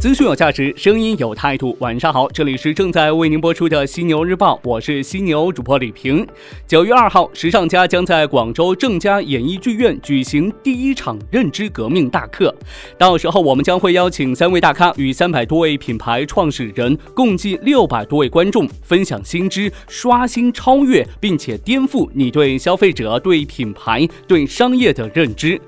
资讯有价值，声音有态度。晚上好，这里是正在为您播出的犀牛日报，我是犀牛主播李平。九月二号，时尚家将在广州正佳演艺剧院举行第一场认知革命大课，到时候我们将会邀请三位大咖与三百多位品牌创始人，共计六百多位观众分享新知，刷新、超越，并且颠覆你对消费者、对品牌、对商业的认知。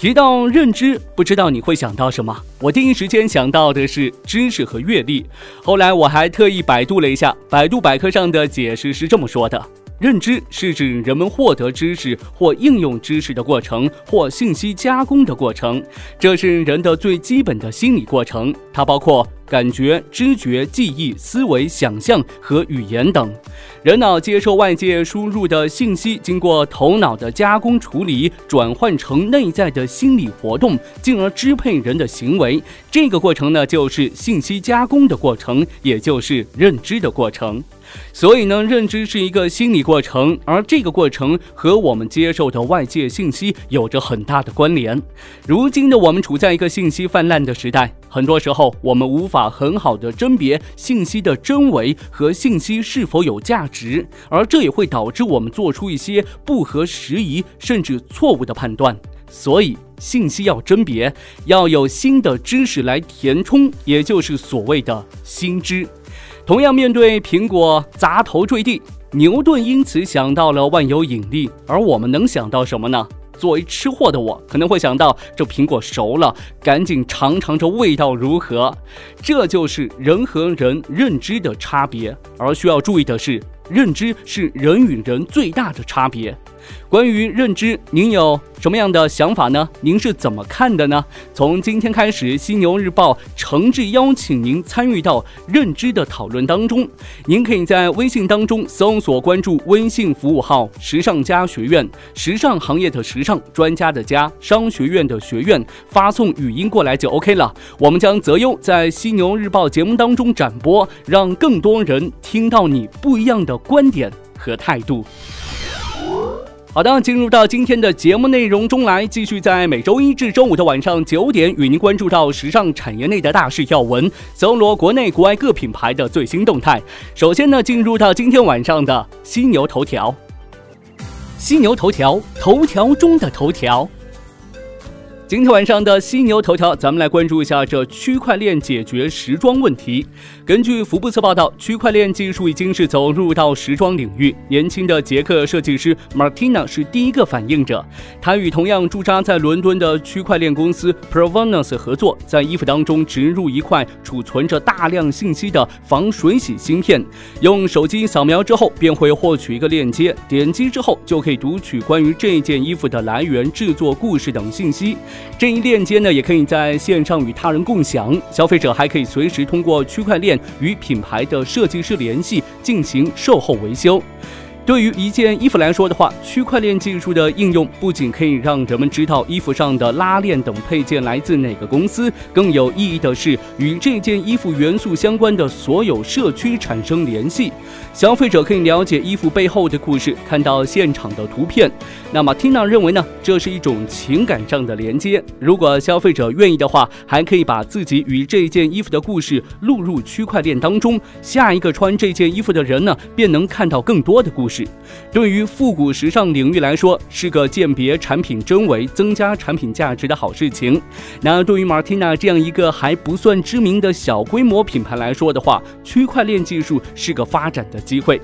提到认知，不知道你会想到什么？我第一时间想到的是知识和阅历。后来我还特意百度了一下，百度百科上的解释是这么说的：认知是指人们获得知识或应用知识的过程，或信息加工的过程。这是人的最基本的心理过程，它包括。感觉、知觉、记忆、思维、想象和语言等，人脑接受外界输入的信息，经过头脑的加工处理，转换成内在的心理活动，进而支配人的行为。这个过程呢，就是信息加工的过程，也就是认知的过程。所以呢，认知是一个心理过程，而这个过程和我们接受的外界信息有着很大的关联。如今的我们处在一个信息泛滥的时代，很多时候我们无法很好的甄别信息的真伪和信息是否有价值，而这也会导致我们做出一些不合时宜甚至错误的判断。所以，信息要甄别，要有新的知识来填充，也就是所谓的新知。同样面对苹果砸头坠地，牛顿因此想到了万有引力，而我们能想到什么呢？作为吃货的我，可能会想到这苹果熟了，赶紧尝尝这味道如何。这就是人和人认知的差别，而需要注意的是，认知是人与人最大的差别。关于认知，您有什么样的想法呢？您是怎么看的呢？从今天开始，犀牛日报诚挚邀请您参与到认知的讨论当中。您可以在微信当中搜索关注微信服务号“时尚家学院”，时尚行业的时尚，专家的家，商学院的学院，发送语音过来就 OK 了。我们将择优在犀牛日报节目当中展播，让更多人听到你不一样的观点和态度。好的，进入到今天的节目内容中来，继续在每周一至周五的晚上九点，与您关注到时尚产业内的大事要闻，搜罗国内国外各品牌的最新动态。首先呢，进入到今天晚上的犀牛头条，犀牛头条，头条中的头条。今天晚上的犀牛头条，咱们来关注一下这区块链解决时装问题。根据福布斯报道，区块链技术已经是走入到时装领域。年轻的捷克设计师 Martina 是第一个反应者，他与同样驻扎在伦敦的区块链公司 Provenance 合作，在衣服当中植入一块储存着大量信息的防水洗芯片，用手机扫描之后便会获取一个链接，点击之后就可以读取关于这件衣服的来源、制作故事等信息。这一链接呢，也可以在线上与他人共享。消费者还可以随时通过区块链与品牌的设计师联系，进行售后维修。对于一件衣服来说的话，区块链技术的应用不仅可以让人们知道衣服上的拉链等配件来自哪个公司，更有意义的是与这件衣服元素相关的所有社区产生联系。消费者可以了解衣服背后的故事，看到现场的图片。那么，Tina 认为呢，这是一种情感上的连接。如果消费者愿意的话，还可以把自己与这件衣服的故事录入区块链当中，下一个穿这件衣服的人呢，便能看到更多的故事。对于复古时尚领域来说，是个鉴别产品真伪、增加产品价值的好事情。那对于 Martina 这样一个还不算知名的小规模品牌来说的话，区块链技术是个发展的机会。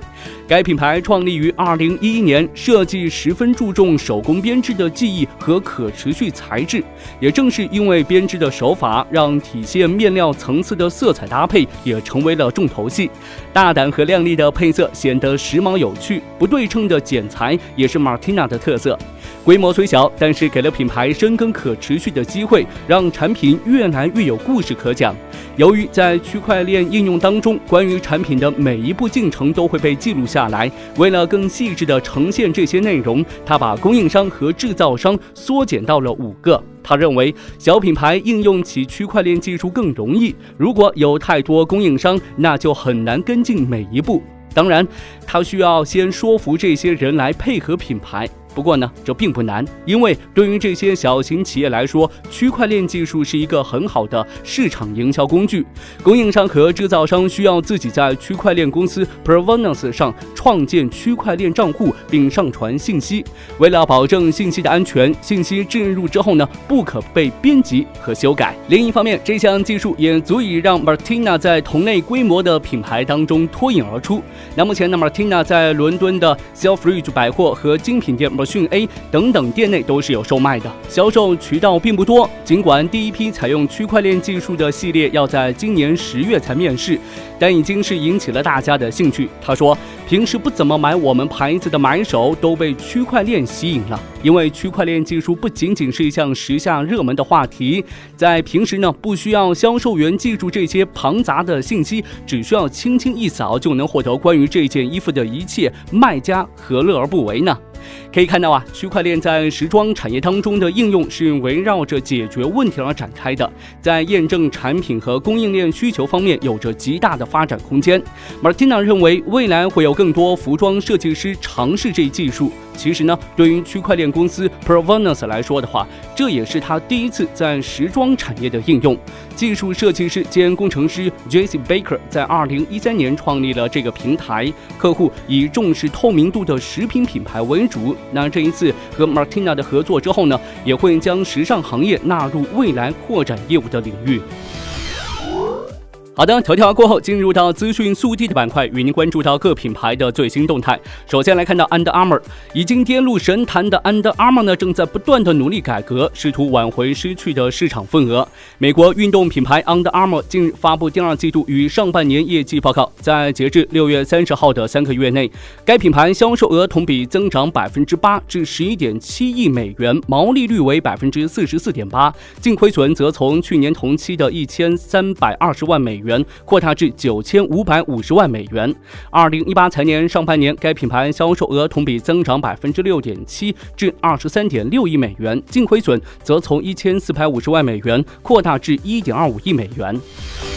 该品牌创立于2011年，设计十分注重手工编织的技艺和可持续材质。也正是因为编织的手法，让体现面料层次的色彩搭配也成为了重头戏。大胆和亮丽的配色显得时髦有趣。不对称的剪裁也是 Martina 的特色。规模虽小，但是给了品牌深耕可持续的机会，让产品越来越有故事可讲。由于在区块链应用当中，关于产品的每一步进程都会被记录下来，为了更细致地呈现这些内容，他把供应商和制造商缩减到了五个。他认为，小品牌应用起区块链技术更容易。如果有太多供应商，那就很难跟进每一步。当然，他需要先说服这些人来配合品牌。不过呢，这并不难，因为对于这些小型企业来说，区块链技术是一个很好的市场营销工具。供应商和制造商需要自己在区块链公司 Provenance 上创建区块链账户，并上传信息。为了保证信息的安全，信息进入之后呢，不可被编辑和修改。另一方面，这项技术也足以让 Martina 在同类规模的品牌当中脱颖而出。那目前呢，Martina 在伦敦的 Selfridge 百货和精品店。讯 A 等等店内都是有售卖的，销售渠道并不多。尽管第一批采用区块链技术的系列要在今年十月才面世，但已经是引起了大家的兴趣。他说，平时不怎么买我们牌子的买手都被区块链吸引了，因为区块链技术不仅仅是一项时下热门的话题，在平时呢，不需要销售员记住这些庞杂的信息，只需要轻轻一扫就能获得关于这件衣服的一切，卖家何乐而不为呢？可以看到啊，区块链在时装产业当中的应用是围绕着解决问题而展开的，在验证产品和供应链需求方面有着极大的发展空间。Martina 认为，未来会有更多服装设计师尝试这一技术。其实呢，对于区块链公司 Provenance 来说的话，这也是他第一次在时装产业的应用。技术设计师兼工程师 Jesse Baker 在2013年创立了这个平台，客户以重视透明度的食品品牌为主。那这一次和 Martina 的合作之后呢，也会将时尚行业纳入未来扩展业务的领域。好的，头条过后，进入到资讯速递的板块，与您关注到各品牌的最新动态。首先来看到 Under Armour，已经跌入神坛的 Under Armour 呢，正在不断的努力改革，试图挽回失去的市场份额。美国运动品牌 Under Armour 近日发布第二季度与上半年业绩报告，在截至六月三十号的三个月内，该品牌销售额同比增长百分之八至十一点七亿美元，毛利率为百分之四十四点八，净亏损则从去年同期的一千三百二十万美元。元扩大至九千五百五十万美元。二零一八财年上半年，该品牌销售额同比增长百分之六点七，至二十三点六亿美元，净亏损则从一千四百五十万美元扩大至一点二五亿美元。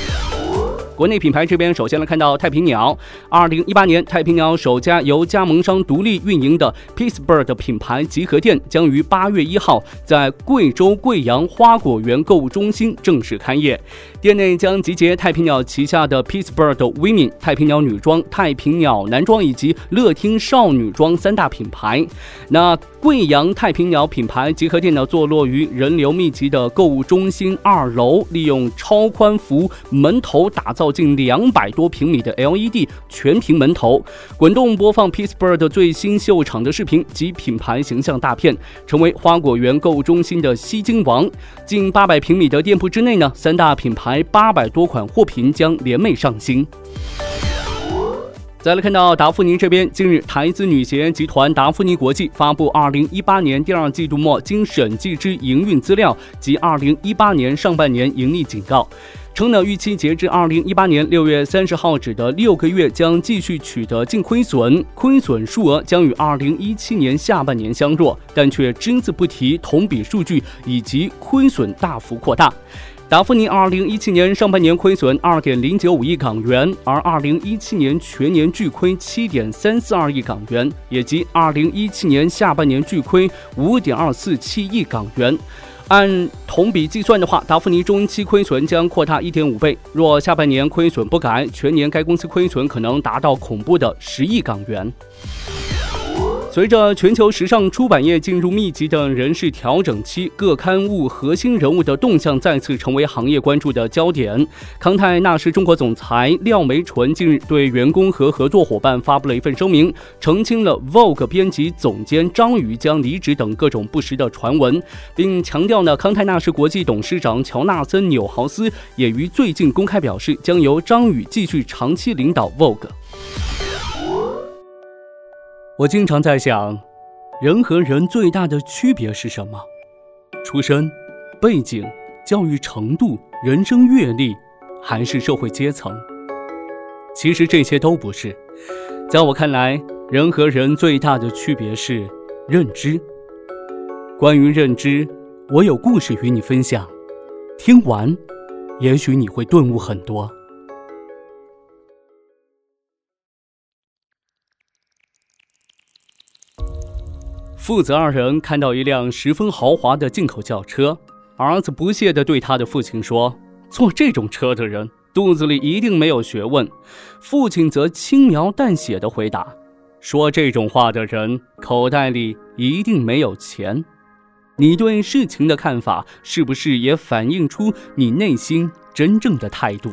国内品牌这边，首先来看到太平鸟。二零一八年，太平鸟首家由加盟商独立运营的 Peacebird 品牌集合店将于八月一号在贵州贵阳花果园购物中心正式开业。店内将集结太平鸟旗下的 Peacebird Women、太平鸟女装、太平鸟男装以及乐听少女装三大品牌。那贵阳太平鸟品牌集合店呢，坐落于人流密集的购物中心二楼，利用超宽幅门头打造近两百多平米的 LED 全屏门头，滚动播放 Peacebird 最新秀场的视频及品牌形象大片，成为花果园购物中心的吸睛王。近八百平米的店铺之内呢，三大品牌八百多款货品将联袂上新。再来看到达芙妮这边，近日台资女鞋集团达芙妮国际发布二零一八年第二季度末经审计之营运资料及二零一八年上半年盈利警告，称呢预期截至二零一八年六月三十号止的六个月将继续取得净亏损，亏损数额将与二零一七年下半年相若，但却只字不提同比数据以及亏损大幅扩大。达芙妮二零一七年上半年亏损二点零九五亿港元，而二零一七年全年巨亏七点三四二亿港元，以及二零一七年下半年巨亏五点二四七亿港元。按同比计算的话，达芙妮中期亏损将扩大一点五倍。若下半年亏损不改，全年该公司亏损可能达到恐怖的十亿港元。随着全球时尚出版业进入密集的人事调整期，各刊物核心人物的动向再次成为行业关注的焦点。康泰纳仕中国总裁廖梅纯近日对员工和合作伙伴发布了一份声明，澄清了 Vogue 编辑总监张宇将离职等各种不实的传闻，并强调呢，康泰纳仕国际董事长乔纳森纽豪斯也于最近公开表示，将由张宇继续长期领导 Vogue。我经常在想，人和人最大的区别是什么？出身、背景、教育程度、人生阅历，还是社会阶层？其实这些都不是。在我看来，人和人最大的区别是认知。关于认知，我有故事与你分享。听完，也许你会顿悟很多。父子二人看到一辆十分豪华的进口轿车，儿子不屑地对他的父亲说：“坐这种车的人肚子里一定没有学问。”父亲则轻描淡写地回答：“说这种话的人口袋里一定没有钱。”你对事情的看法是不是也反映出你内心真正的态度？